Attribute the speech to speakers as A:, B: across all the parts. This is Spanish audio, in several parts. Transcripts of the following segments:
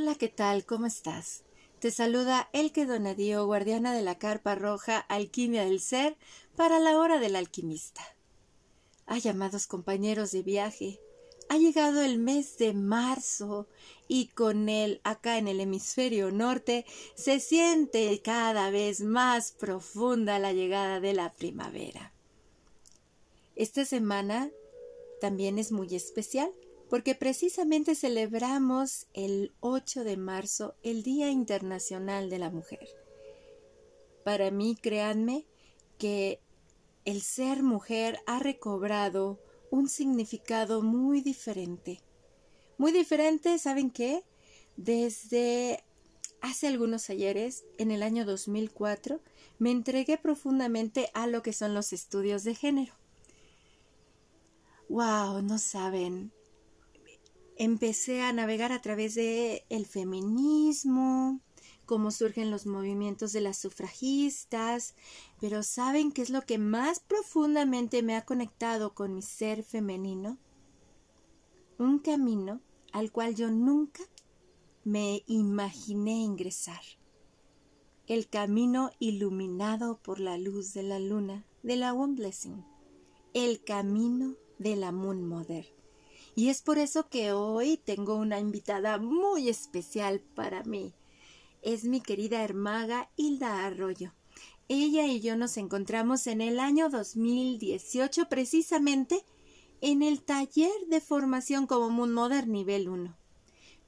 A: Hola, ¿qué tal? ¿Cómo estás? Te saluda Elke Donadío, guardiana de la carpa roja Alquimia del Ser para la hora del alquimista. Ay, amados compañeros de viaje, ha llegado el mes de marzo y con él acá en el hemisferio norte se siente cada vez más profunda la llegada de la primavera. Esta semana también es muy especial porque precisamente celebramos el 8 de marzo el Día Internacional de la Mujer. Para mí, créanme, que el ser mujer ha recobrado un significado muy diferente. Muy diferente, ¿saben qué? Desde hace algunos ayeres, en el año 2004, me entregué profundamente a lo que son los estudios de género. ¡Wow! No saben, empecé a navegar a través de el feminismo, cómo surgen los movimientos de las sufragistas, pero ¿saben qué es lo que más profundamente me ha conectado con mi ser femenino? Un camino al cual yo nunca me imaginé ingresar. El camino iluminado por la luz de la luna de la One Blessing. El camino de la Moon Mother. Y es por eso que hoy tengo una invitada muy especial para mí. Es mi querida hermaga Hilda Arroyo. Ella y yo nos encontramos en el año 2018 precisamente en el taller de formación como Moon Modern nivel 1.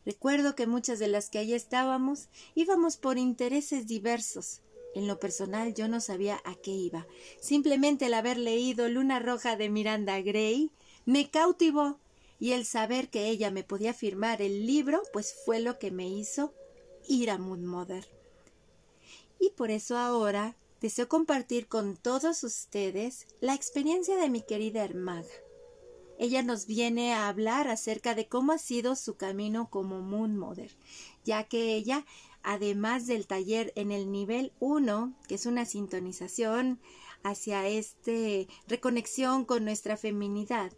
A: Recuerdo que muchas de las que allí estábamos íbamos por intereses diversos. En lo personal yo no sabía a qué iba. Simplemente el haber leído Luna Roja de Miranda Gray me cautivó y el saber que ella me podía firmar el libro, pues fue lo que me hizo ir a Moon Mother. Y por eso ahora deseo compartir con todos ustedes la experiencia de mi querida hermaga. Ella nos viene a hablar acerca de cómo ha sido su camino como Moon Mother, ya que ella, además del taller en el nivel 1, que es una sintonización hacia este reconexión con nuestra feminidad,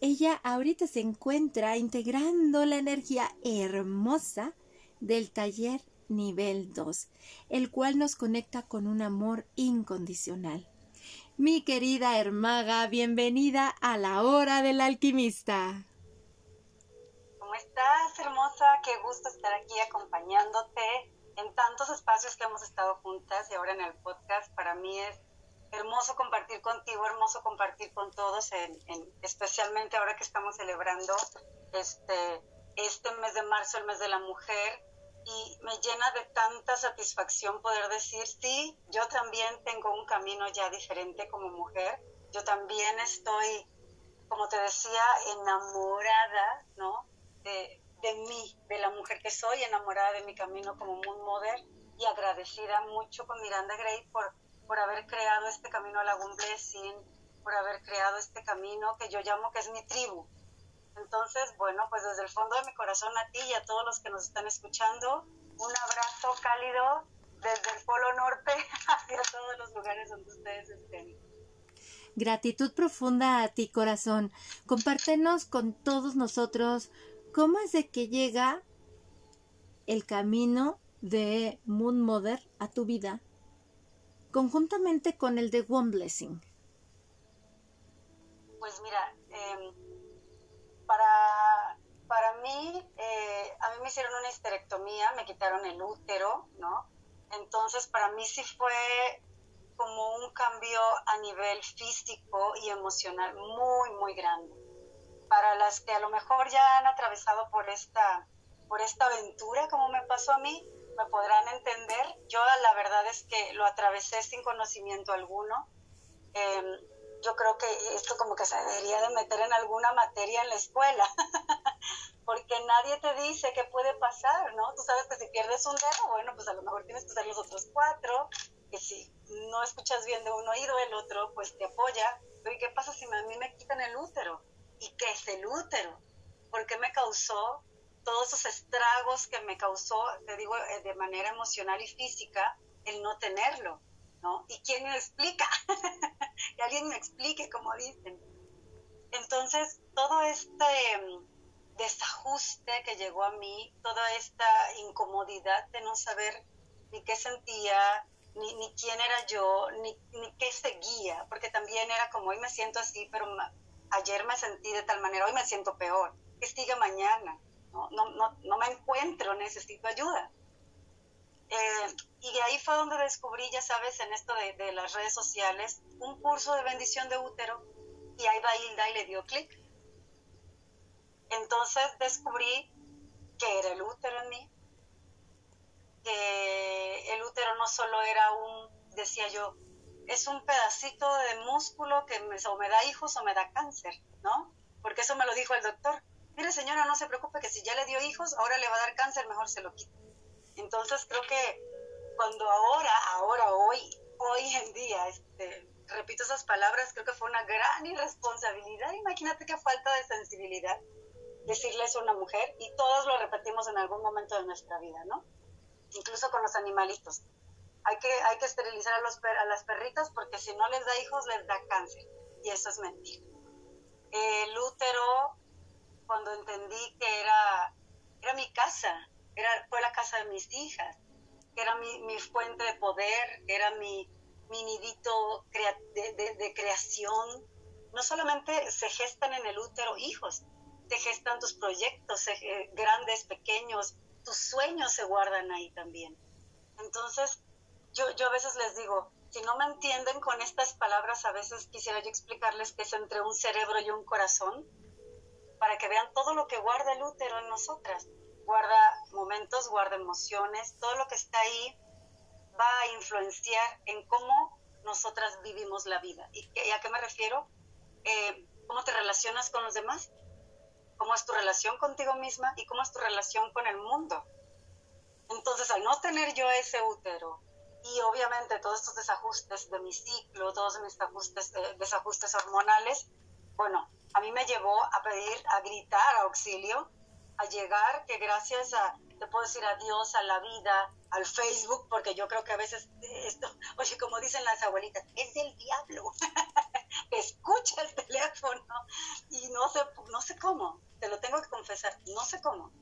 A: ella ahorita se encuentra integrando la energía hermosa del taller nivel 2, el cual nos conecta con un amor incondicional. Mi querida Hermaga, bienvenida a la hora del alquimista.
B: ¿Cómo estás, hermosa? Qué gusto estar aquí acompañándote en tantos espacios que hemos estado juntas y ahora en el podcast. Para mí es hermoso compartir contigo, hermoso compartir con todos, en, especialmente ahora que estamos celebrando este, este mes de marzo, el mes de la mujer, y me llena de tanta satisfacción poder decir, sí, yo también tengo un camino ya diferente como mujer, yo también estoy, como te decía, enamorada, ¿no? De, de mí, de la mujer que soy, enamorada de mi camino como Moon Mother y agradecida mucho con Miranda Gray por por haber creado este camino a la Blessing, por haber creado este camino que yo llamo que es mi tribu. Entonces, bueno, pues desde el fondo de mi corazón a ti y a todos los que nos están escuchando, un abrazo cálido desde el Polo Norte hacia todos los lugares donde ustedes estén.
A: Gratitud profunda a ti, corazón. Compártenos con todos nosotros cómo es de que llega el camino de Moon Mother a tu vida conjuntamente con el de One Blessing?
B: Pues mira, em, para, para mí, eh, a mí me hicieron una histerectomía, me quitaron el útero, ¿no? Entonces para mí sí fue como un cambio a nivel físico y emocional muy, muy grande. Para las que a lo mejor ya han atravesado por esta, por esta aventura, como me pasó a mí, me podrán entender. Yo la verdad es que lo atravesé sin conocimiento alguno. Em, yo creo que esto como que se debería de meter en alguna materia en la escuela, porque nadie te dice qué puede pasar, ¿no? Tú sabes que si pierdes un dedo, bueno, pues a lo mejor tienes que usar los otros cuatro, que si no escuchas bien de un oído, el otro pues te apoya. Pero ¿y qué pasa si a mí me quitan el útero? ¿Y qué es el útero? ¿Por qué me causó todos esos estragos que me causó, te digo, eh, de manera emocional y física, el no tenerlo, ¿no? ¿Y quién me explica? que alguien me explique, como dicen. Entonces, todo este, desajuste que llegó a mí, toda esta incomodidad de no saber ni qué sentía, ni, ni quién era yo, ni, ni, qué seguía, porque también era como hoy me siento así, pero ayer me sentí de tal manera, hoy me siento peor, ¿qué sigue mañana? No, no, no, me encuentro, necesito ayuda. Eh, y ahí fue donde descubrí, ya sabes, en esto de, de, las redes sociales, un curso de bendición de útero, y ahí va Hilda y le dio clic. Entonces descubrí que era el útero en mí, que el útero no solo era un, decía yo, es un pedacito de músculo que o me da hijos o me da cáncer, ¿no? Porque eso me lo dijo el doctor. Mire señora, no se preocupe que si ya le dio hijos, ahora le va a dar cáncer, mejor se lo quita. Entonces creo que cuando ahora, ahora, hoy, hoy en día, este, repito esas palabras, creo que fue una gran irresponsabilidad. Imagínate qué falta de sensibilidad decirle eso a una mujer y todos lo repetimos en algún momento de nuestra vida, ¿no? Incluso con los animalitos. Hay que, hay que esterilizar a, los a las perritas porque si no les da hijos les da cáncer y eso es mentira. El útero, cuando entendí que era, era mi casa, era, fue la casa de mis hijas, que era mi, mi fuente de poder, era mi, mi nidito de, de, de creación. No solamente se gestan en el útero hijos, te gestan tus proyectos eh, grandes, pequeños, tus sueños se guardan ahí también. Entonces, yo, yo a veces les digo, si no me entienden con estas palabras, a veces quisiera yo explicarles que es entre un cerebro y un corazón, para que vean todo lo que guarda el útero en nosotras. Guarda momentos, guarda emociones, todo lo que está ahí va a influenciar en cómo nosotras vivimos la vida. ¿Y, a qué me refiero? Eh, ¿Cómo te relacionas con los demás? cómo es tu relación contigo misma y cómo es tu relación con el mundo. Entonces, al no tener yo ese útero y obviamente todos estos desajustes de mi ciclo, todos mis ajustes, eh, desajustes hormonales, bueno, a mí me llevó a pedir, a gritar auxilio, a llegar que gracias a, te puedo decir adiós a la vida, al Facebook, porque yo creo que a veces esto, oye, como dicen las abuelitas, es del diablo. Escucha el teléfono y no sé, no sé cómo, te lo tengo que confesar, no sé cómo.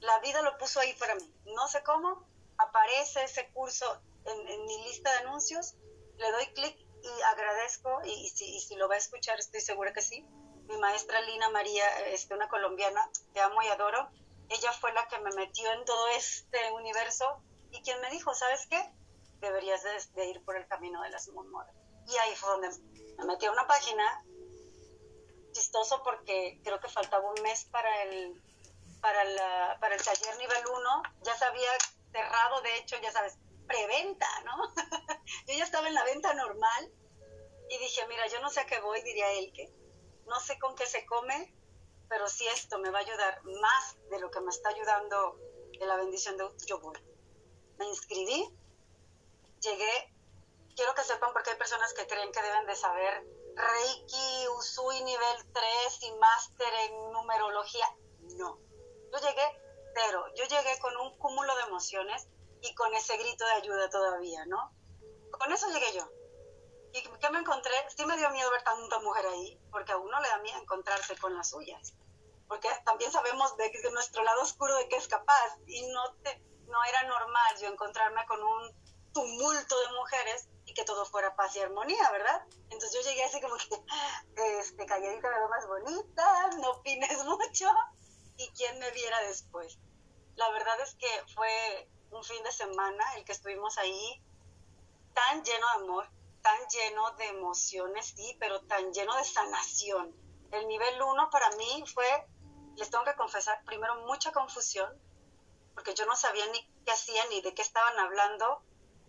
B: La vida lo puso ahí para mí, no sé cómo, aparece ese curso en, mi lista de anuncios, le doy clic y agradezco, y, si, si, lo va a escuchar, estoy segura que sí. Mi maestra Lina María, este, una colombiana que amo y adoro, ella fue la que me metió en todo este universo y quien me dijo, ¿sabes qué? Deberías de, ir por el camino de las modas. Y ahí fue donde me metí a una página chistoso porque creo que faltaba un mes para el, para, la, para el taller nivel 1, ya se había cerrado, de hecho, ya sabes, preventa, ¿no? yo ya estaba en la venta normal y dije, mira, yo no sé a qué voy, diría él, que no sé con qué se come, pero si esto me va a ayudar más de lo que me está ayudando de la bendición de yo voy. Me inscribí, llegué, quiero que sepan porque hay personas que creen que deben de saber Reiki, Usui nivel 3 y máster en numerología. No. Yo llegué pero Yo llegué con un cúmulo de emociones y con ese grito de ayuda todavía, ¿no? Con eso llegué yo. ¿Y qué me encontré? Sí me dio miedo ver tanta mujer ahí, porque a uno le da miedo encontrarse con las suyas. Porque también sabemos de, de nuestro lado oscuro de qué es capaz. Y no, te, no era normal yo encontrarme con un tumulto de mujeres y que todo fuera paz y armonía, ¿verdad? Entonces yo llegué así como que, este, calladita me veo más bonita, no opines mucho, y quién me viera después. La verdad es que fue un fin de semana el que estuvimos ahí, tan lleno de amor, tan lleno de emociones, sí, pero tan lleno de sanación. El nivel uno para mí fue, les tengo que confesar, primero mucha confusión, porque yo no sabía ni qué hacían ni de qué estaban hablando,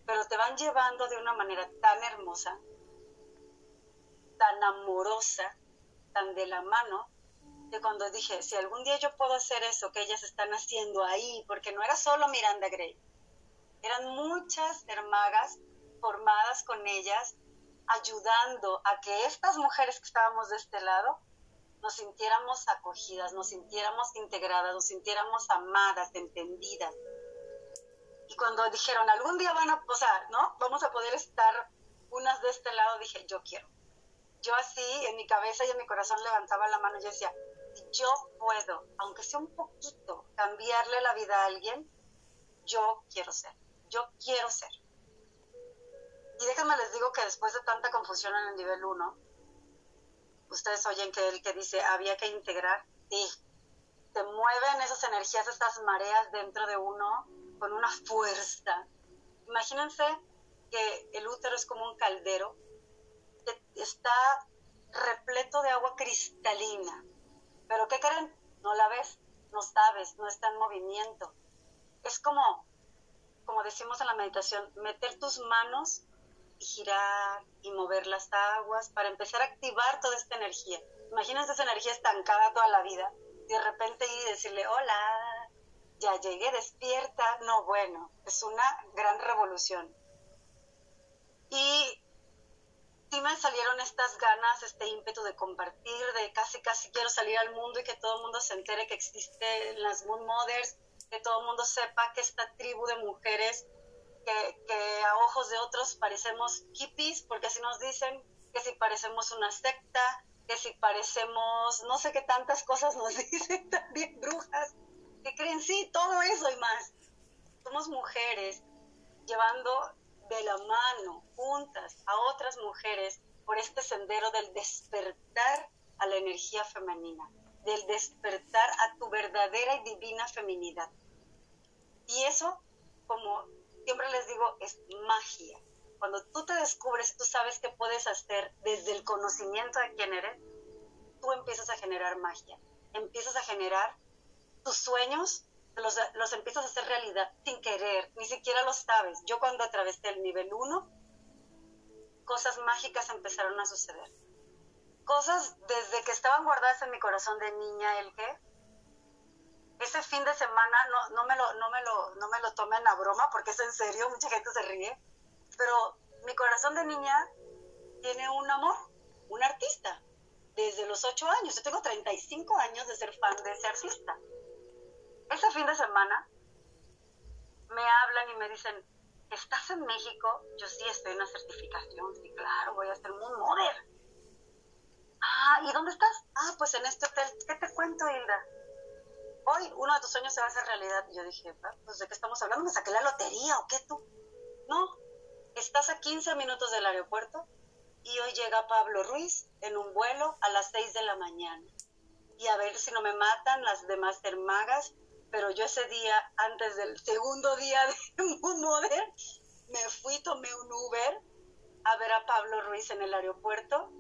B: pero te van llevando de una manera tan hermosa, tan amorosa, tan de la mano, que cuando dije, si algún día yo puedo hacer eso que ellas están haciendo ahí, porque no era solo Miranda Gray, eran muchas hermagas formadas con ellas, ayudando a que estas mujeres que estábamos de este lado nos sintiéramos acogidas, nos sintiéramos integradas, nos sintiéramos amadas, entendidas, y cuando dijeron, algún día van a, posar, ¿no? Vamos a poder estar unas de este lado, dije, yo quiero. Yo así, en mi cabeza y en mi corazón levantaba la mano y decía, yo puedo, aunque sea un poquito, cambiarle la vida a alguien, yo quiero ser, yo quiero ser. Y déjenme les digo que después de tanta confusión en el nivel 1, ustedes oyen que él que dice había que integrar, y te mueven esas energías, estas mareas dentro de uno con una fuerza. Imagínense que el útero es como un caldero que está repleto de agua cristalina. Pero ¿qué creen? No la ves, no sabes, no está en movimiento. Es como, como decimos en la meditación, meter tus manos girar y mover las aguas para empezar a activar toda esta energía. Imagínense esa energía estancada toda la vida y de repente ir y decirle, hola, ya llegué, despierta. No, bueno, es una gran revolución. Y sí me salieron estas ganas, este ímpetu de compartir, de casi, casi quiero salir al mundo y que todo el mundo se entere que existen las Moon Mothers, que todo el mundo sepa que esta tribu de mujeres, que, que a ojos de otros parecemos hippies, porque así nos dicen, que si parecemos una secta, que si parecemos, no sé qué tantas cosas nos dicen también brujas, que creen sí, todo eso y más. Somos mujeres llevando de la mano, juntas, a otras mujeres por este sendero del despertar a la energía femenina, del despertar a tu verdadera y divina feminidad. Y eso, como siempre les digo, es magia. Cuando tú te descubres, tú sabes que puedes hacer desde el conocimiento de quién eres, tú empiezas a generar magia, empiezas a generar tus sueños los, los empiezas a hacer realidad sin querer, ni siquiera lo sabes. Yo cuando atravesé el nivel 1, cosas mágicas empezaron a suceder. Cosas desde que estaban guardadas en mi corazón de niña, el que ese fin de semana no, no, me lo, no, me lo, no me lo tomen a broma porque es en serio, mucha gente se ríe, pero mi corazón de niña tiene un amor, un artista, desde los 8 años. Yo tengo 35 años de ser fan de ese artista ese fin de semana me hablan y me dicen, ¿estás en México? Yo sí estoy en una certificación, sí, claro, voy a hacer un Mother. Ah, ¿y dónde estás? Ah, pues en este hotel. ¿Qué te cuento, Hilda? Hoy uno de tus sueños se va a hacer realidad. Y yo dije, ah, pues ¿de qué estamos hablando? ¿Me saqué la lotería o qué tú? No, estás a 15 minutos del aeropuerto y hoy llega Pablo Ruiz en un vuelo a las 6 de la mañana. Y a ver si no me matan las demás hermagas pero yo ese día, antes del segundo día de un Modern, me fui, tomé un Uber a ver a Pablo Ruiz en el aeropuerto.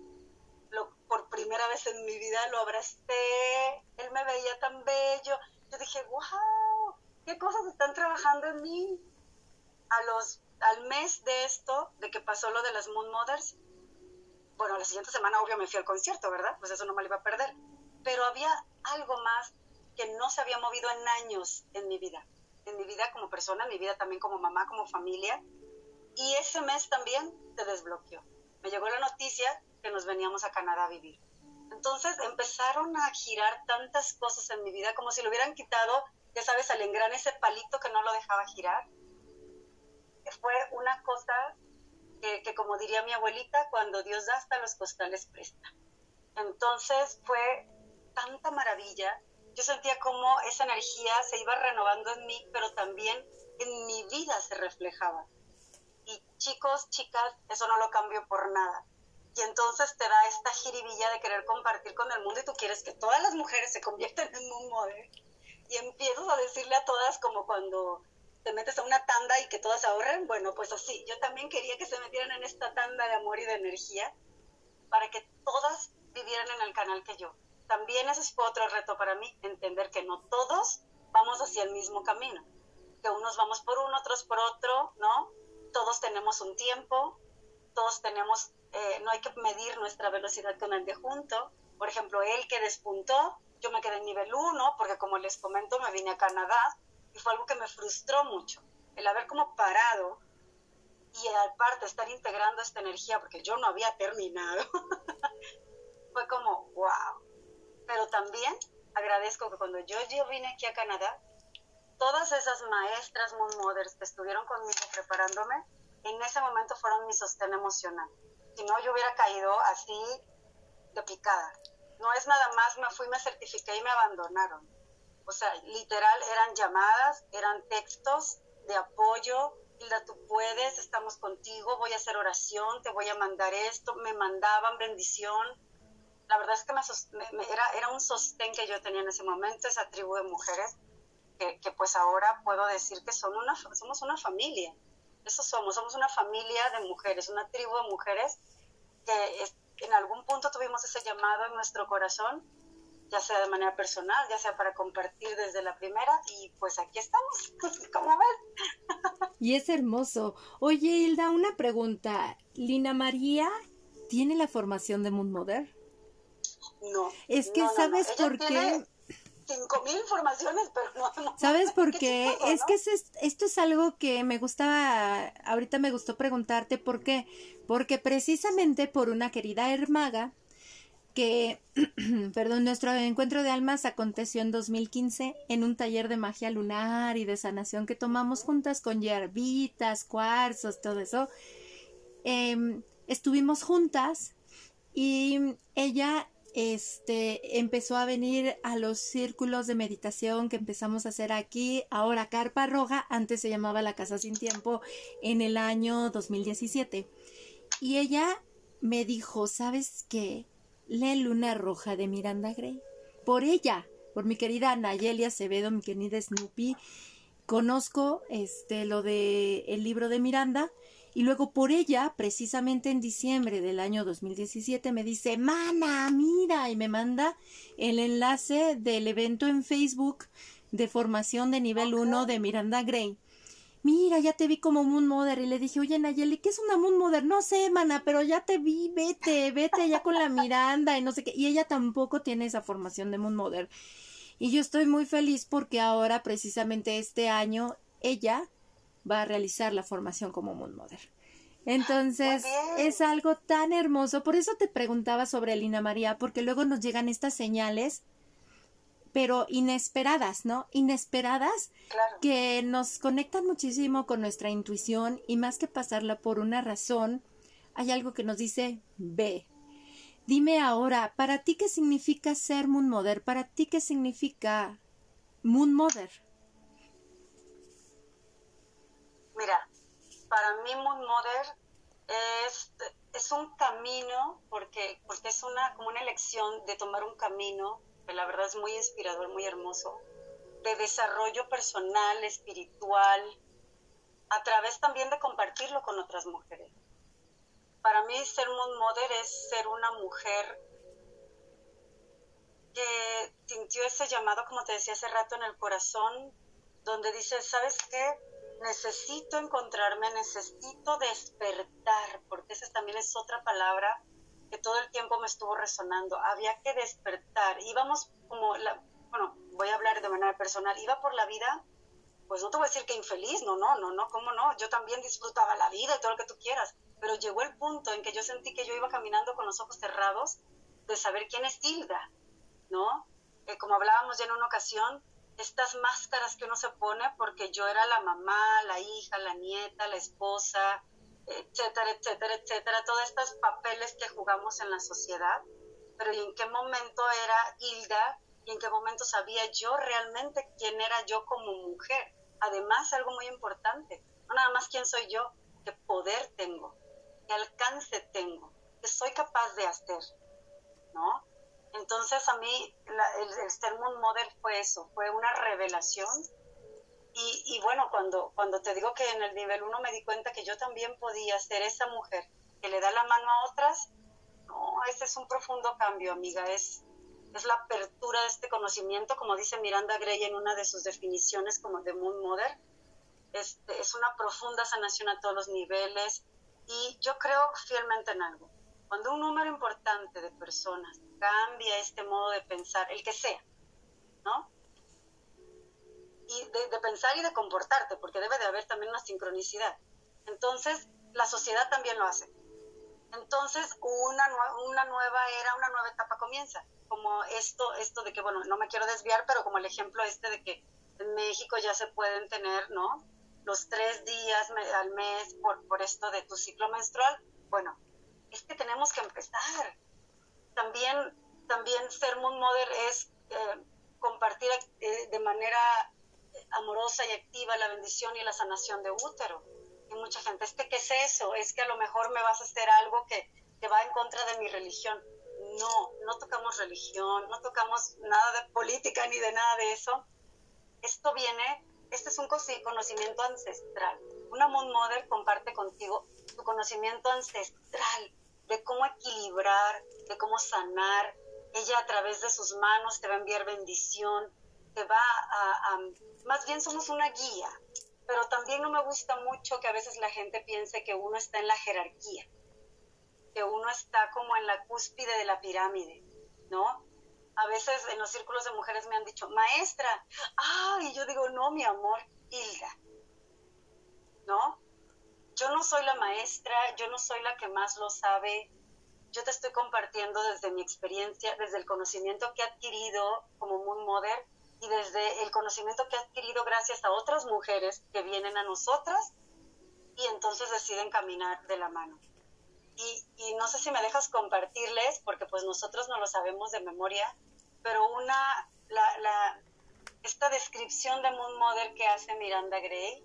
B: Lo, por primera vez en mi vida lo abracé, él me veía tan bello. Yo dije, wow, qué cosas están trabajando en mí. A los, al mes de esto, de que pasó lo de las Moon Mothers, bueno, la siguiente semana obvio me fui al concierto, ¿verdad? Pues eso no me lo iba a perder. Pero había algo más que no se había movido en años en mi vida, en mi vida como persona, en mi vida también como mamá, como familia. Y ese mes también se desbloqueó. Me llegó la noticia que nos veníamos a Canadá a vivir. Entonces empezaron a girar tantas cosas en mi vida como si lo hubieran quitado, ya sabes, al engrane ese palito que no lo dejaba girar. Fue una cosa que, que, como diría mi abuelita, cuando Dios da hasta los costales presta. Entonces fue tanta maravilla yo sentía como esa energía se iba renovando en mí, pero también en mi vida se reflejaba. Y chicos, chicas, eso no lo cambio por nada. Y entonces te da esta jiribilla de querer compartir con el mundo y tú quieres que todas las mujeres se conviertan en un modelo. Y empiezas a decirle a todas como cuando te metes a una tanda y que todas ahorren. Bueno, pues así, yo también quería que se metieran en esta tanda de amor y de energía para que todas vivieran en el canal que yo también ese fue otro reto para mí, entender que no todos vamos hacia el mismo camino, que unos vamos por uno, otros por otro, ¿no? Todos tenemos un tiempo, todos tenemos, eh, no hay que medir nuestra velocidad con el de junto. Por ejemplo, él que despuntó, yo me quedé en nivel 1, porque como les comento, me vine a Canadá y fue algo que me frustró mucho, el haber como parado y aparte estar integrando esta energía, porque yo no había terminado, fue como, wow, pero también agradezco que cuando yo, yo vine aquí a Canadá, todas esas maestras Moon Mothers que estuvieron conmigo preparándome, en ese momento fueron mi sostén emocional. Si no, yo hubiera caído así de picada. no es nada más, me fui, me certifiqué y me abandonaron. O sea, literal eran llamadas, eran textos de apoyo, Hilda, tú puedes, estamos contigo, voy a hacer oración, te voy a mandar esto, me mandaban bendición. La verdad es que me, era, era un sostén que yo tenía en ese momento, esa tribu de mujeres, que, que pues ahora puedo decir que son una, somos una familia. Eso somos, somos una familia de mujeres, una tribu de mujeres que en algún punto tuvimos ese llamado en nuestro corazón ya sea de manera personal, ya sea para compartir desde la primera y pues aquí estamos, como ves.
A: Y es hermoso. Oye, Hilda, una pregunta. ¿Lina María tiene la formación de Moon Mother?
B: No.
A: Es que, ¿sabes por qué?
B: Cinco mil informaciones, pero no.
A: ¿Sabes por qué? es que esto es algo que me gustaba, ahorita me gustó preguntarte por qué. Porque precisamente por una querida hermaga que, perdón, nuestro encuentro de almas aconteció en 2015 en un taller de magia lunar y de sanación que tomamos juntas con hierbitas, cuarzos, todo eso. Em, estuvimos juntas y ella este empezó a venir a los círculos de meditación que empezamos a hacer aquí, ahora Carpa Roja, antes se llamaba La Casa Sin Tiempo, en el año 2017. Y ella me dijo, ¿sabes qué? Lee Luna Roja de Miranda Gray. Por ella, por mi querida Nayeli Acevedo, mi querida Snoopy, conozco este lo de el libro de Miranda y luego por ella, precisamente en diciembre del año 2017, me dice, mana, mira, y me manda el enlace del evento en Facebook de formación de nivel 1 de Miranda Gray mira, ya te vi como Moon Mother. Y le dije, oye, Nayeli, ¿qué es una Moon Mother? No sé, mana, pero ya te vi, vete, vete ya con la Miranda y no sé qué. Y ella tampoco tiene esa formación de Moon Mother. Y yo estoy muy feliz porque ahora, precisamente este año, ella va a realizar la formación como Moon Mother. Entonces, es algo tan hermoso. Por eso te preguntaba sobre Lina María, porque luego nos llegan estas señales pero inesperadas, ¿no? Inesperadas que nos conectan muchísimo con nuestra intuición y más que pasarla por una razón, hay algo que nos dice ve. Dime ahora, ¿para ti qué significa ser Moon Mother? ¿Para ti qué significa Moon Mother?
B: Mí Moon Mother es, es un camino, porque, porque es una, como una elección de tomar un camino la verdad es muy inspirador, muy hermoso, de desarrollo personal, espiritual, a través también de compartirlo con otras mujeres. Para mí ser un mother es ser una mujer que sintió ese llamado, como te decía hace rato, en el corazón, donde dice, ¿sabes qué? Necesito encontrarme, necesito despertar, porque esa también es otra palabra que todo el tiempo me estuvo resonando. Había que despertar. Íbamos como, bueno, voy a hablar de manera personal, iba por la vida, pues no te voy a decir que infeliz, no, no, no, no, ¿cómo no? Yo también disfrutaba la vida y todo lo que tú quieras, pero llegó el punto en que yo sentí que yo iba caminando con los ojos cerrados de saber quién es Hilda, ¿no? Eh, como hablábamos ya en una ocasión, estas máscaras que uno se pone porque yo era la mamá, la hija, la nieta, la esposa, etcétera, etcétera, etcétera, todos estos papeles que jugamos en la sociedad, pero ¿y en qué momento era Hilda y en qué momento sabía yo realmente quién era yo como mujer? Además, algo muy importante, no nada más quién soy yo, qué poder tengo, qué alcance tengo, qué soy capaz de hacer, ¿no? Entonces a mí el, el ser Model fue eso, fue una revelación. Y, bueno, cuando, cuando te digo que en el nivel 1 me di cuenta que yo también podía ser esa mujer que le da la mano a otras, no, ese es un profundo cambio, amiga, es, es la apertura de este conocimiento, como dice Miranda Gray en una de sus definiciones como de Moon Mother, este, es una profunda sanación a todos los niveles. Y yo creo fielmente en algo. Cuando un número importante de personas cambia este modo de pensar, el que sea, ¿no? y de, pensar y de comportarte, porque debe de haber también una sincronicidad. Entonces, la sociedad también lo hace. Entonces, una, una nueva era, una nueva etapa comienza. Como esto, esto de que, bueno, no me quiero desviar, pero como el ejemplo este de que en México ya se pueden tener, ¿no? Los tres días al mes por, por esto de tu ciclo menstrual. Bueno, es que tenemos que empezar. También también ser Moon Mother es eh, compartir eh, de manera amorosa y activa la bendición y la sanación de útero. Y mucha gente, es que, ¿qué es eso? Es que a lo mejor me vas a hacer algo que, que va en contra de mi religión. No, no tocamos religión, no tocamos nada de política ni de nada de eso. Esto viene, este es un conocimiento ancestral. Una Moon Mother comparte contigo tu conocimiento ancestral de cómo equilibrar, de cómo sanar. Ella a través de sus manos te va a enviar bendición, te va a, más bien somos una guía, pero también no me gusta mucho que a veces la gente piense que uno está en la jerarquía, que uno está como en la cúspide de la pirámide, ¿no? A veces en los círculos de mujeres me han dicho, maestra, ah, y yo digo, no, mi amor, Hilda, ¿no? Yo no soy la maestra, yo no soy la que más lo sabe, yo te estoy compartiendo desde mi experiencia, desde el conocimiento que he adquirido como Moon Mother y desde el conocimiento que he adquirido gracias a otras mujeres que vienen a nosotras y entonces deciden caminar de la mano. Y, y, no sé si me dejas compartirles, porque pues nosotros no lo sabemos de memoria, pero una, la, la, esta descripción de Moon Mother que hace Miranda Gray,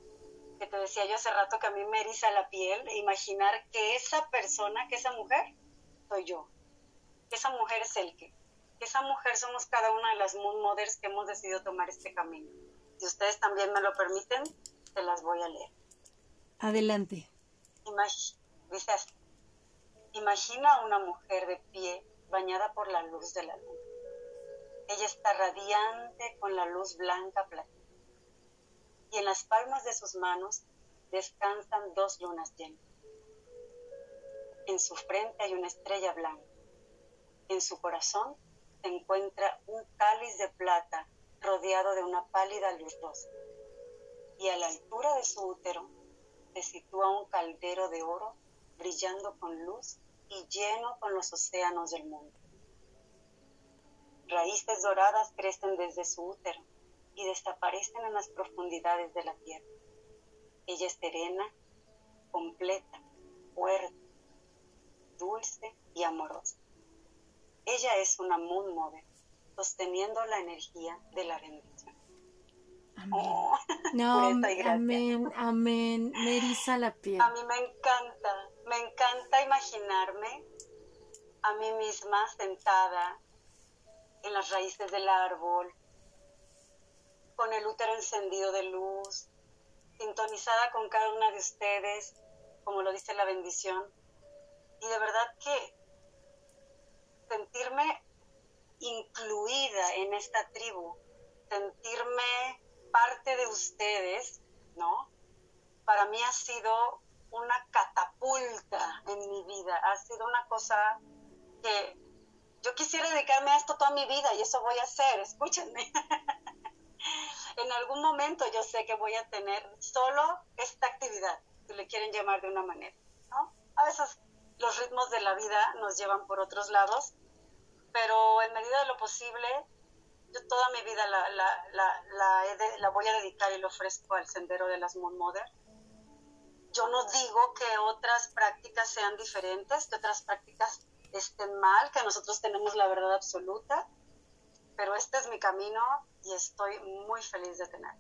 B: que te decía yo hace rato que a mí me eriza la piel, imaginar que esa persona, que esa mujer, soy yo, que esa mujer es el que, esa mujer somos cada una de las Moon Mothers que hemos decidido tomar este camino. Si ustedes también me lo permiten, te las voy a leer.
A: Adelante.
B: dice así, imagina a una mujer de pie bañada por la luz de la luna. Ella está radiante con la luz blanca plateada. Y en las palmas de sus manos descansan dos lunas llenas. En su frente hay una estrella blanca. En su corazón se encuentra un cáliz de plata rodeado de una pálida luz rosa. Y a la altura de su útero se sitúa un caldero de oro brillando con luz y lleno con los océanos del mundo. Raíces doradas crecen desde su útero y desaparecen en las profundidades de la tierra. Ella es serena, completa, fuerte, dulce y amorosa. Ella es una moon mother, sosteniendo la energía de la bendición.
A: Amén. Oh, no, amén, amén. Me eriza la piel.
B: A mí me encanta, me encanta imaginarme a mí misma sentada en las raíces del árbol, con el útero encendido de luz, sintonizada con cada una de ustedes, como lo dice la bendición. Y de verdad que sentirme incluida en esta tribu, sentirme parte de ustedes, ¿no? Para mí ha sido una catapulta en mi vida, ha sido una cosa que yo quisiera dedicarme a esto toda mi vida y eso voy a hacer, escúchenme. en algún momento yo sé que voy a tener solo esta actividad, si le quieren llamar de una manera, ¿no? A veces los ritmos de la vida nos llevan por otros lados, pero en medida de lo posible, yo toda mi vida la, la, la, la voy a dedicar y lo ofrezco al sendero de las Moon Mother. Yo no digo que otras prácticas sean diferentes, que otras prácticas estén mal, que nosotros tenemos la verdad absoluta, pero este es mi camino y estoy muy feliz de tener.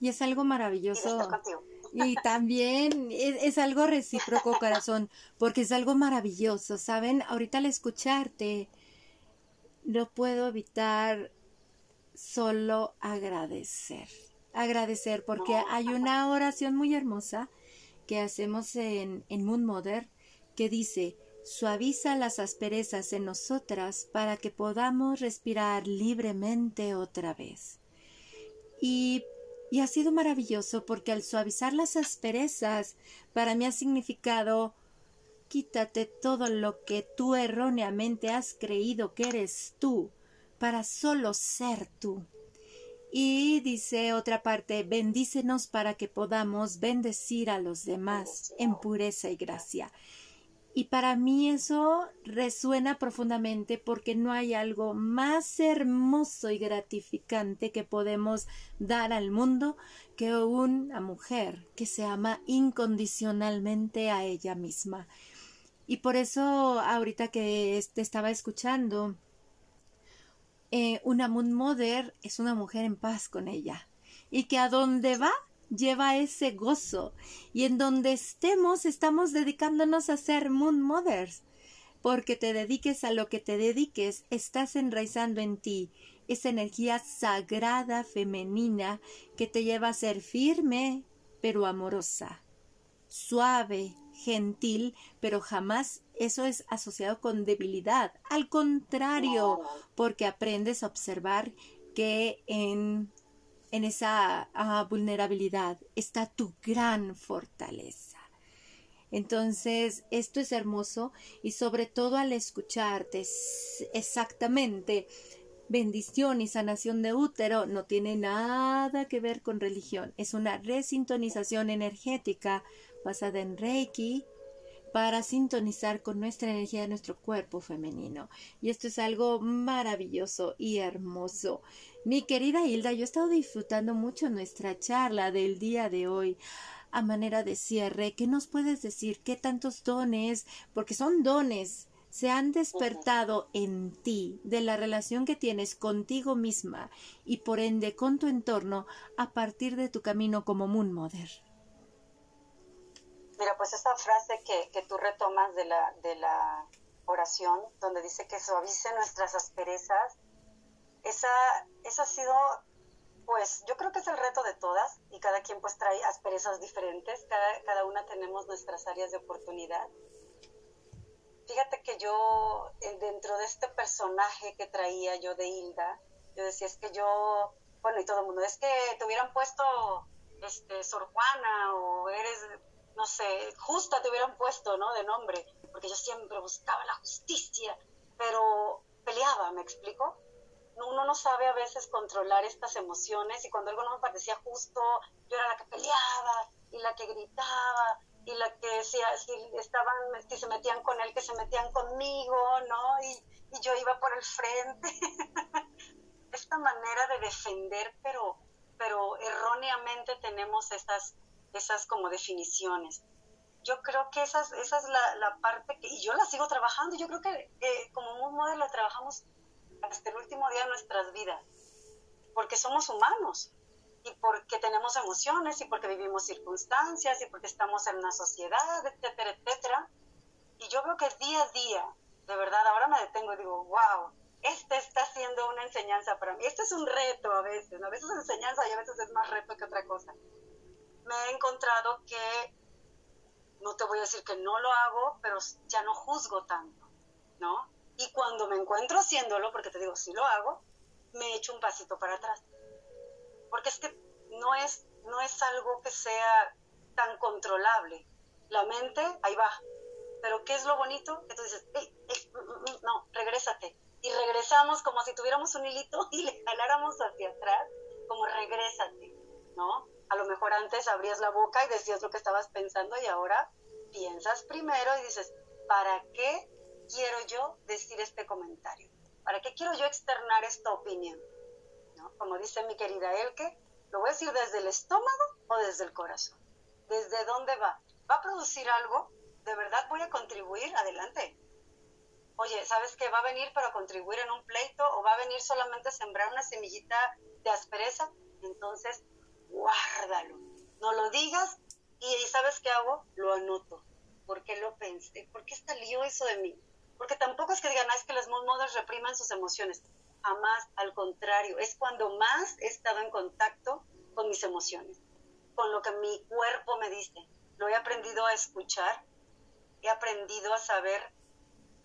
A: Y es algo maravilloso. Y, también es, algo recíproco, corazón, porque es algo maravilloso, ¿saben? Ahorita al escucharte, no puedo evitar solo agradecer. Agradecer, porque hay una oración muy hermosa que hacemos en, en Moon Mother que dice, suaviza las asperezas en nosotras para que podamos respirar libremente otra vez. Y y ha sido maravilloso porque al suavizar las asperezas, para mí ha significado quítate todo lo que tú erróneamente has creído que eres tú, para solo ser tú. Y dice otra parte, bendícenos para que podamos bendecir a los demás en pureza y gracia. Y para mí eso resuena profundamente porque no hay algo más hermoso y gratificante que podemos dar al mundo que una mujer que se ama incondicionalmente a ella misma. Y por eso ahorita que te estaba escuchando, eh, una Moon Mother es una mujer en paz con ella y que a donde va lleva ese gozo y en donde estemos estamos dedicándonos a ser Moon Mothers porque te dediques a lo que te dediques estás enraizando en ti esa energía sagrada femenina que te lleva a ser firme pero amorosa, suave, gentil, pero jamás eso es asociado con debilidad. Al contrario, porque aprendes a observar que en, en esa ah, vulnerabilidad está tu gran fortaleza. Entonces, esto es hermoso y sobre todo al escucharte exactamente bendición y sanación de útero no tiene nada que ver con religión, es una resintonización energética basada en Reiki para sintonizar con nuestra energía de nuestro cuerpo femenino. Y esto es algo maravilloso y hermoso. Mi querida Hilda, yo he estado disfrutando mucho nuestra charla del día de hoy a manera de cierre. ¿Qué nos puedes decir? ¿Qué tantos dones? Porque son dones se han despertado en ti de la relación que tienes contigo misma y por ende con tu entorno a partir de tu camino como Moon Mother.
B: Mira, pues esa frase que, que tú retomas de la, de la oración, donde dice que suavice nuestras asperezas, esa, esa ha sido, pues yo creo que es el reto de todas y cada quien pues trae asperezas diferentes, cada, cada una tenemos nuestras áreas de oportunidad. Fíjate que yo, eh, dentro de este personaje que traía yo de Hilda, yo decía, es que yo, bueno, y todo el mundo, es que te hubieran puesto este, Sor Juana o eres, no sé, justa te hubieran puesto, ¿no? De nombre, porque yo siempre buscaba la justicia, pero peleaba, ¿me explico? Uno no sabe a veces controlar estas emociones y cuando algo no me parecía justo, yo era la que peleaba y la que gritaba y la que si, si estaban, si se metían con él, que se metían conmigo, ¿no? Y, y yo iba por el frente. Esta manera de defender, pero, pero erróneamente tenemos esas, esas como definiciones. Yo creo que esa, esa es la, la parte que, y yo la sigo trabajando, yo creo que eh, como un modelo trabajamos hasta el último día de nuestras vidas, porque somos humanos, y porque tenemos emociones y porque vivimos circunstancias y porque estamos en una sociedad, etcétera, etcétera. Y yo veo que día a día, de verdad, ahora me detengo y digo, wow, este está siendo una enseñanza para mí. Este es un reto a veces, a veces es enseñanza y a veces es más reto que otra cosa. Me he encontrado que, no te voy a decir que no lo hago, pero ya no juzgo tanto, ¿no? Y cuando me encuentro haciéndolo, porque te digo, si lo hago, me echo un pasito para atrás porque es que no es, no es algo que sea tan controlable. La mente, ahí va. Pero ¿qué es lo bonito? Que tú dices, mm, mm, mm, no, regrésate. Y regresamos como si tuviéramos un hilito y le jaláramos hacia atrás, como regrésate, ¿no? A lo mejor antes abrías la boca y decías lo que estabas pensando y ahora piensas primero y dices, ¿para qué quiero yo decir este comentario? ¿Para qué quiero yo externar esta opinión? como dice mi querida Elke, lo voy a decir desde el estómago o desde el corazón. ¿Desde dónde va? ¿Va a producir algo? ¿De verdad voy a contribuir? Adelante. Oye, ¿sabes qué? ¿Va a venir para contribuir en un pleito o va a venir solamente a sembrar una semillita de aspereza? Entonces, guárdalo. No lo digas y, ¿sabes qué hago? Lo anoto. ¿Por qué lo pensé? ¿Por qué salió eso de mí? Porque tampoco es que digan, ah, es que las mothers repriman sus emociones jamás, al contrario, es cuando más he estado en contacto con mis emociones, con lo que mi cuerpo me dice. Lo he aprendido a escuchar, he aprendido a saber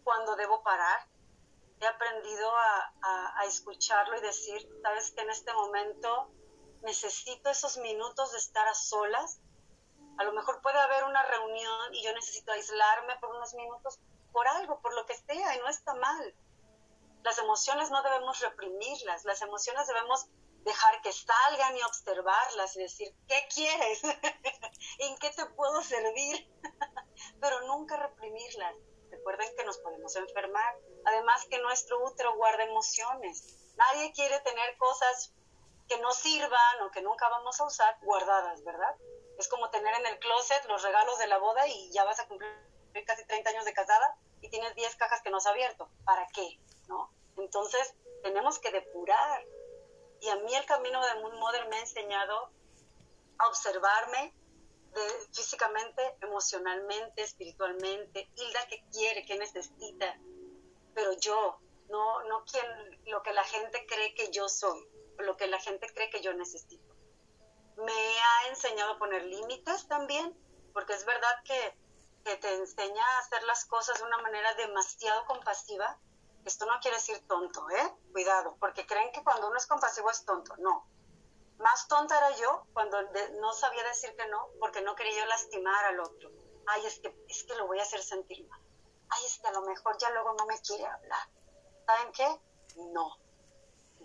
B: cuándo debo parar, he aprendido a, a escucharlo y decir, sabes que en este momento necesito esos minutos de estar a solas. A lo mejor puede haber una reunión y yo necesito aislarme por unos minutos por algo, por lo que sea, y no está mal las emociones no debemos reprimirlas, las emociones debemos dejar que salgan y observarlas y decir, ¿qué quieres? ¿En qué te puedo servir? Pero nunca reprimirlas. Recuerden que nos podemos enfermar. Además que nuestro útero guarda emociones. Nadie quiere tener cosas que no sirvan o que nunca vamos a usar guardadas, ¿verdad? Es como tener en el closet los regalos de la boda y ya vas a cumplir casi 30 años de casada y tienes 10 cajas que no has abierto. ¿Para qué? ¿No? Entonces, tenemos que depurar. Y a mí el camino de Moon Mother me ha enseñado a observarme físicamente, emocionalmente, espiritualmente. Hilda, ¿qué quiere? ¿Qué necesita? Pero yo, no, no quien, lo que la gente cree que yo soy, lo que la gente cree que yo necesito. Me ha enseñado a poner límites también, porque es verdad que, te enseña a hacer las cosas de una manera demasiado compasiva. Esto no quiere decir tonto, ¿eh? Cuidado, porque creen que cuando uno es compasivo es tonto. No. Más tonta era yo cuando no sabía decir que no, porque no quería lastimar al otro. Ay, es que, es que lo voy a hacer sentir mal. Ay, es que a lo mejor ya luego no me quiere hablar. ¿Saben qué? No.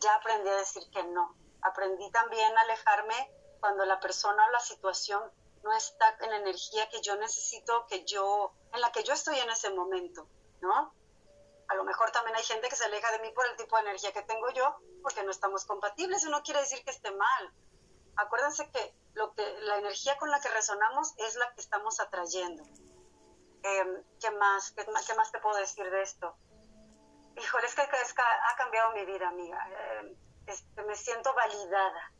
B: Ya aprendí a decir que no. Aprendí también a alejarme cuando la persona o la situación no está en la energía que yo necesito, que yo, en la que yo estoy en ese momento, ¿no? A lo mejor también hay gente que se aleja de mí por el tipo de energía que tengo yo, porque no estamos compatibles. Eso no quiere decir que esté mal. Acuérdense que, lo que la energía con la que resonamos es la que estamos atrayendo. Em, ¿qué, más? ¿Qué, más? te puedo decir de esto? Híjole, es que, ha cambiado mi vida, amiga. Em, este, me siento validada.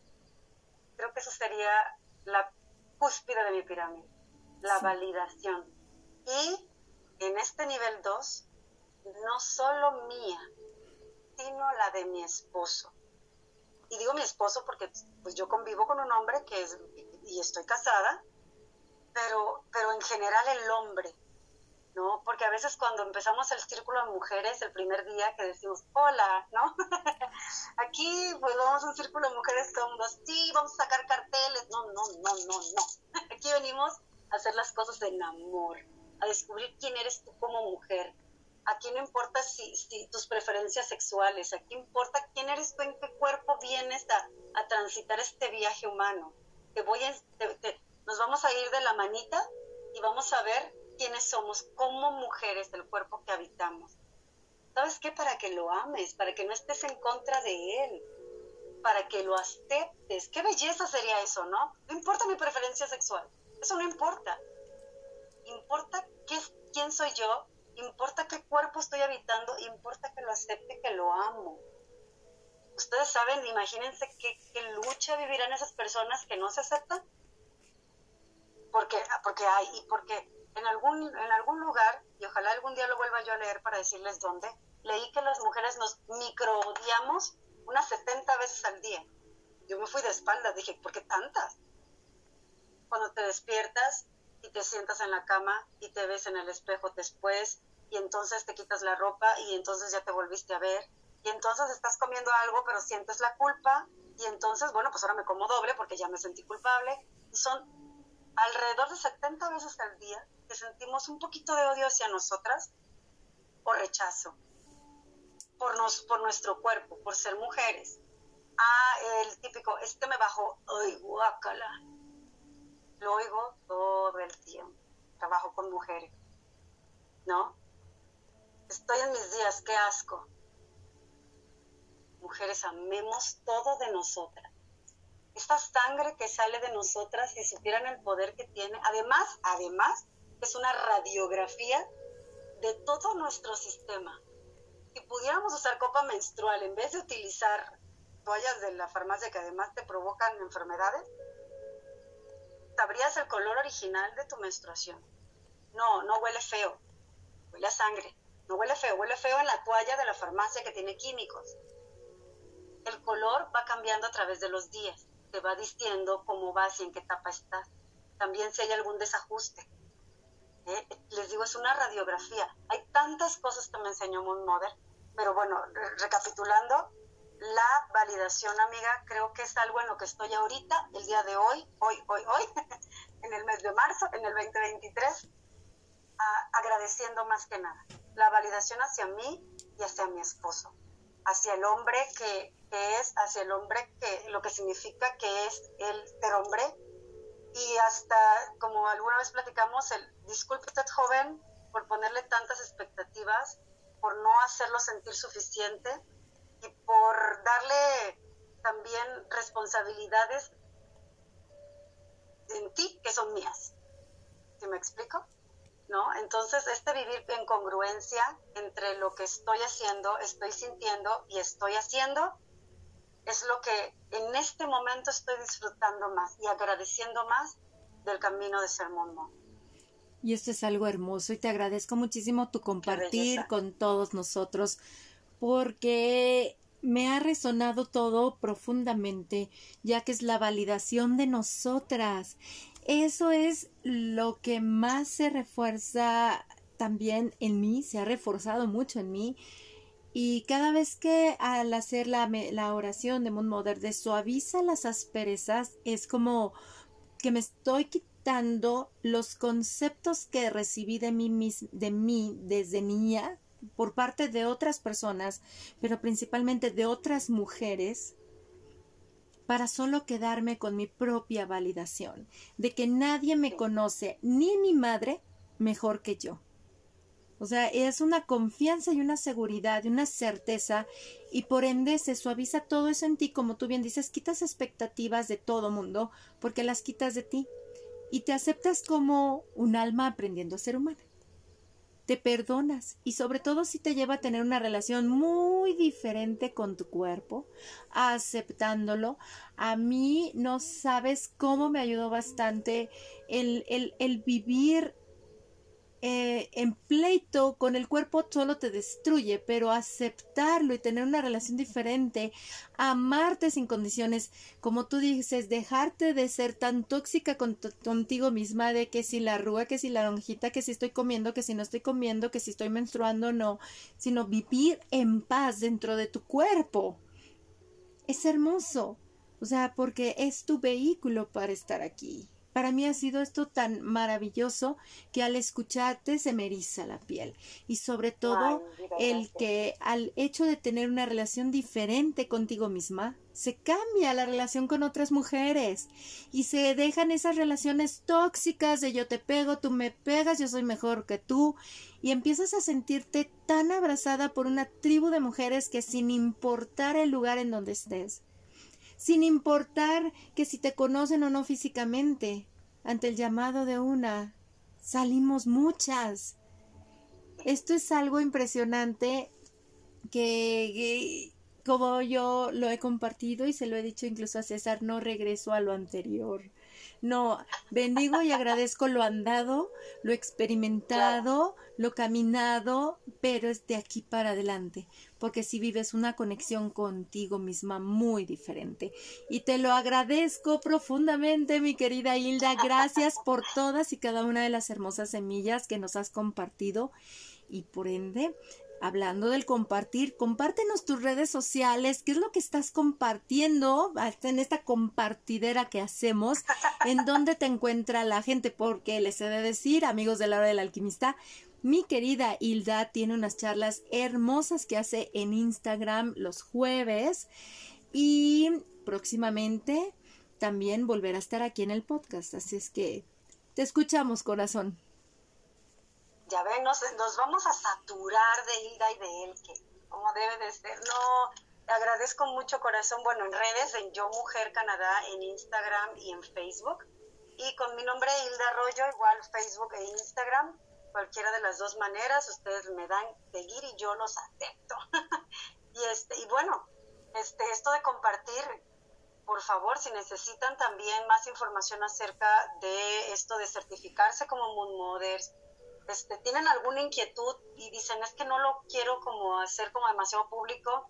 B: Creo que eso sería la cúspide de mi pirámide, la validación. Y en este nivel 2, no solo mía, sino la de mi esposo. Y digo mi esposo porque pues yo convivo con un hombre que es, y estoy casada, pero, pero en general el hombre, ¿no? Porque a veces cuando empezamos el círculo de mujeres, el primer día que decimos, hola, ¿no? Aquí pues vamos a un círculo de mujeres como, sí, vamos a sacar carteles, no, no, no, no, no. Aquí venimos a hacer las cosas en amor, a descubrir quién eres tú como mujer, Aquí no importa si, tus preferencias sexuales, aquí importa quién eres tú, en qué cuerpo vienes a, transitar este viaje humano. Te voy nos vamos a ir de la manita y vamos a ver quiénes somos como mujeres del cuerpo que habitamos. ¿Sabes qué? Para que lo ames, para que no estés en contra de él, para que lo aceptes. Qué belleza sería eso, ¿no? No importa mi preferencia sexual, eso no importa. Importa qué, quién soy yo importa qué cuerpo estoy habitando, importa que lo acepte, que lo amo. Ustedes saben, imagínense qué, lucha vivirán esas personas que no se aceptan. Porque, porque hay, y porque en algún, en algún lugar, y ojalá algún día lo vuelva yo a leer para decirles dónde, leí que las mujeres nos microodiamos unas 70 veces al día. Yo me fui de espaldas, dije, ¿por qué tantas? Cuando te despiertas y te sientas en la cama y te ves en el espejo después y entonces te quitas la ropa y entonces ya te volviste a ver y entonces estás comiendo algo pero sientes la culpa y entonces, bueno, pues ahora me como doble porque ya me sentí culpable y son alrededor de 70 veces al día que sentimos un poquito de odio hacia nosotras o rechazo por, nos, por nuestro cuerpo, por ser mujeres. Ah, el típico, este me bajó, ay, guácala. Lo oigo todo el tiempo. Trabajo con mujeres, ¿no? Estoy en mis días, qué asco. Mujeres, amemos todo de nosotras. Esta sangre que sale de nosotras, si supieran el poder que tiene, además, además, es una radiografía de todo nuestro sistema. Si pudiéramos usar copa menstrual en vez de utilizar toallas de la farmacia que además te provocan enfermedades, sabrías el color original de tu menstruación. No, no huele feo, huele a sangre. No huele feo, huele feo en la toalla de la farmacia que tiene químicos. El color va cambiando a través de los días. Te va diciendo cómo vas y en qué etapa estás. También si hay algún desajuste. ¿Eh? Les digo, es una radiografía. Hay tantas cosas que me enseñó Moon Mother, pero bueno, recapitulando, la validación, amiga, creo que es algo en lo que estoy ahorita, el día de hoy, hoy, hoy, hoy, en el mes de marzo, en el 2023, agradeciendo más que nada la validación hacia mí y hacia mi esposo, hacia el hombre que, es, hacia el hombre que lo que significa que es el ser hombre y hasta como alguna vez platicamos el disculpe usted joven por ponerle tantas expectativas, por no hacerlo sentir suficiente y por darle también responsabilidades en ti que son mías. ¿Sí me explico? ¿no? Entonces, este vivir en congruencia entre lo que estoy haciendo, estoy sintiendo y estoy haciendo, es lo que en este momento estoy disfrutando más y agradeciendo más del camino de ser mundo.
A: Y esto es algo hermoso y te agradezco muchísimo tu compartir con todos nosotros porque me ha resonado todo profundamente, ya que es la validación de nosotras. Eso es lo que más se refuerza también en mí, se ha reforzado mucho en mí. Y cada vez que al hacer la, oración de Moon Mother de suaviza las asperezas, es como que me estoy quitando los conceptos que recibí de mí, de mí desde niña por parte de otras personas, pero principalmente de otras mujeres, para solo quedarme con mi propia validación, de que nadie me conoce, ni mi madre, mejor que yo. O sea, es una confianza y una seguridad y una certeza y por ende se suaviza todo eso en ti, como tú bien dices, quitas expectativas de todo mundo porque las quitas de ti y te aceptas como un alma aprendiendo a ser humana te perdonas y sobre todo si te lleva a tener una relación muy diferente con tu cuerpo, aceptándolo. A mí no sabes cómo me ayudó bastante el, el, el vivir eh, en pleito con el cuerpo solo te destruye, pero aceptarlo y tener una relación diferente, amarte sin condiciones, como tú dices, dejarte de ser tan tóxica contigo misma de que si la arruga, que si la lonjita, que si estoy comiendo, que si no estoy comiendo, que si estoy menstruando, no, sino vivir en paz dentro de tu cuerpo. Es hermoso, o sea, porque es tu vehículo para estar aquí. Para mí ha sido esto tan maravilloso que al escucharte se me eriza la piel. Y sobre todo el que al hecho de tener una relación diferente contigo misma, se cambia la relación con otras mujeres y se dejan esas relaciones tóxicas de yo te pego, tú me pegas, yo soy mejor que tú y empiezas a sentirte tan abrazada por una tribu de mujeres que sin importar el lugar en donde estés, sin importar que si te conocen o no físicamente. Ante el llamado de una, salimos muchas. Esto es algo impresionante que, como yo lo he compartido y se lo he dicho incluso a César, no regreso a lo anterior. No, bendigo y agradezco lo andado, lo experimentado, lo caminado, pero es de aquí para adelante, porque si vives una conexión contigo misma muy diferente. Y te lo agradezco profundamente, mi querida Hilda. Gracias por todas y cada una de las hermosas semillas que nos has compartido y por ende hablando del compartir, compártenos tus redes sociales, qué es lo que estás compartiendo en esta compartidera que hacemos, en dónde te encuentra la gente, porque les he de decir, amigos de la hora del alquimista, mi querida Hilda tiene unas charlas hermosas que hace en Instagram los jueves y próximamente también volverá a estar aquí en el podcast, así es que te escuchamos, corazón
B: ya ven, nos, vamos a saturar de Hilda y de él, que como debe de ser. No, te agradezco mucho, corazón. Bueno, en redes, en Yo Mujer Canadá, en Instagram y en Facebook. Y con mi nombre Hilda Arroyo, igual Facebook e Instagram. Cualquiera de las dos maneras, ustedes me dan seguir y yo los acepto. y este, y bueno, este, esto de compartir, por favor, si necesitan también más información acerca de esto de certificarse como Moon Mothers, este, tienen alguna inquietud y dicen es que no lo quiero como hacer como demasiado público,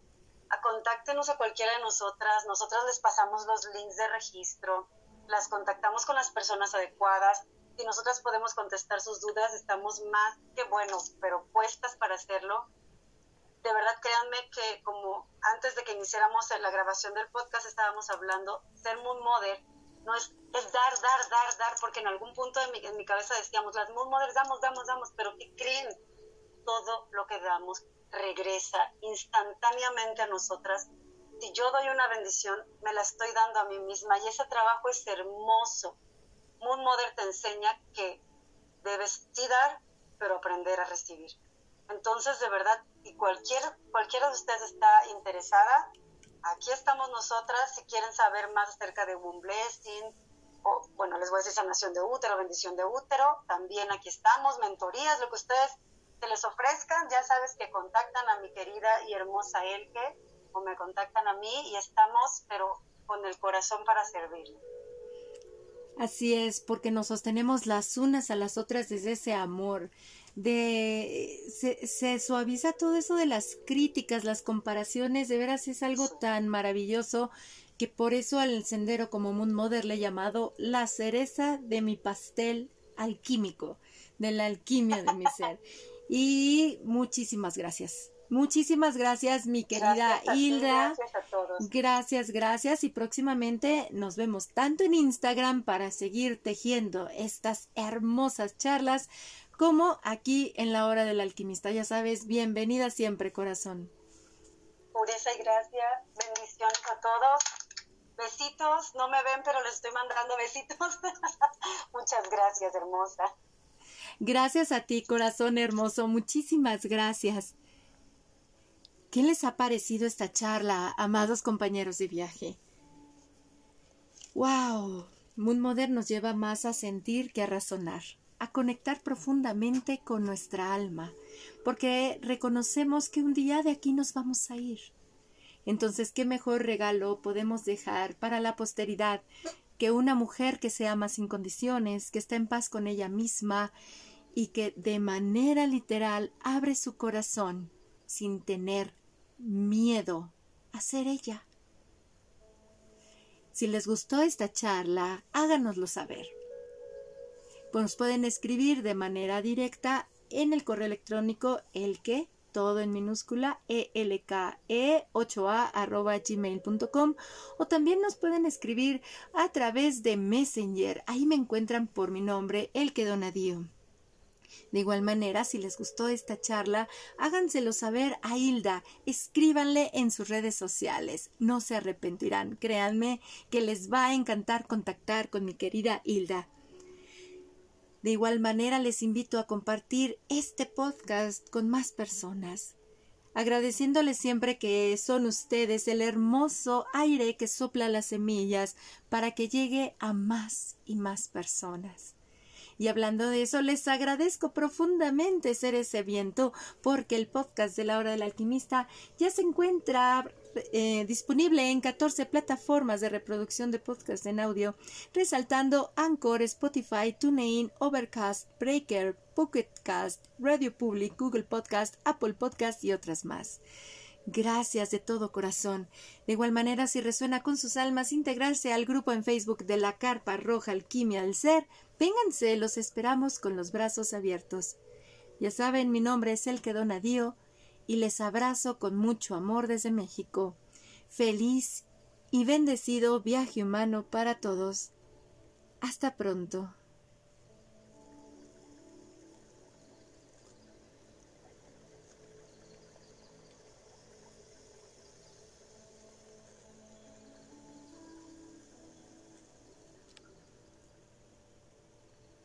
B: a contáctenos a cualquiera de nosotras, nosotras les pasamos los links de registro, las contactamos con las personas adecuadas y nosotras podemos contestar sus dudas, estamos más que buenos, pero puestas para hacerlo. De verdad, créanme que como antes de que iniciáramos la grabación del podcast estábamos hablando, ser Moon Mother no es, es dar, dar, dar, dar, porque en algún punto de mi, en mi cabeza decíamos, las Moon Mothers damos, damos, damos, pero ¿qué creen? Todo lo que damos regresa instantáneamente a nosotras. Si yo doy una bendición, me la estoy dando a mí misma y ese trabajo es hermoso. Moon Mother te enseña que debes sí dar, pero aprender a recibir. Entonces, de verdad, si cualquier, cualquiera de ustedes está interesada, aquí estamos nosotras si quieren saber más acerca de Womb Blessing o bueno, les voy a decir sanación de útero, bendición de útero, también aquí estamos, mentorías, lo que ustedes se les ofrezcan, ya sabes que contactan a mi querida y hermosa Elke o me contactan a mí y estamos, pero con el corazón para servirle.
A: Así es, porque nos sostenemos las unas a las otras desde ese amor, de se, se, suaviza todo eso de las críticas, las comparaciones, de veras es algo tan maravilloso que por eso al sendero como Moon Mother le he llamado la cereza de mi pastel alquímico, de la alquimia de mi ser. Y muchísimas gracias. Muchísimas gracias, mi querida Hilda.
B: gracias a todos.
A: Gracias, gracias. Y próximamente nos vemos tanto en Instagram para seguir tejiendo estas hermosas charlas como aquí en la hora del alquimista. Ya sabes, bienvenida siempre, corazón.
B: Pureza y gracias. Bendiciones a todos. Besitos. No me ven, pero les estoy mandando besitos. Muchas gracias, hermosa.
A: Gracias a ti, corazón hermoso. Muchísimas gracias. ¿Qué les ha parecido esta charla, amados compañeros de viaje? ¡Wow! Moon Modern nos lleva más a sentir que a razonar, a conectar profundamente con nuestra alma, porque reconocemos que un día de aquí nos vamos a ir. Entonces, ¿qué mejor regalo podemos dejar para la posteridad que una mujer que se ama sin condiciones, que está en paz con ella misma y que de manera literal abre su corazón sin tener miedo a ser ella. Si les gustó esta charla, háganoslo saber. Nos pueden escribir de manera directa en el correo electrónico el que todo en minúscula elke 8a arroba gmail.com o también nos pueden escribir a través de Messenger. Ahí me encuentran por mi nombre, el que donadío. De igual manera, si les gustó esta charla, háganselo saber a Hilda, escríbanle en sus redes sociales, no se arrepentirán, créanme que les va a encantar contactar con mi querida Hilda. De igual manera, les invito a compartir este podcast con más personas, agradeciéndoles siempre que son ustedes el hermoso aire que sopla las semillas para que llegue a más y más personas. Y hablando de eso, les agradezco profundamente ser ese viento, porque el podcast de la hora del alquimista ya se encuentra eh, disponible en 14 plataformas de reproducción de podcast en audio, resaltando Anchor, Spotify, TuneIn, Overcast, Breaker, Pocketcast, Radio Public, Google Podcast, Apple Podcast y otras más. Gracias de todo corazón. De igual manera, si resuena con sus almas, integrarse al grupo en Facebook de la Carpa Roja Alquimia del Ser, vénganse, los esperamos con los brazos abiertos. Ya saben, mi nombre es El que Donadío y les abrazo con mucho amor desde México. Feliz y bendecido viaje humano para todos. Hasta pronto.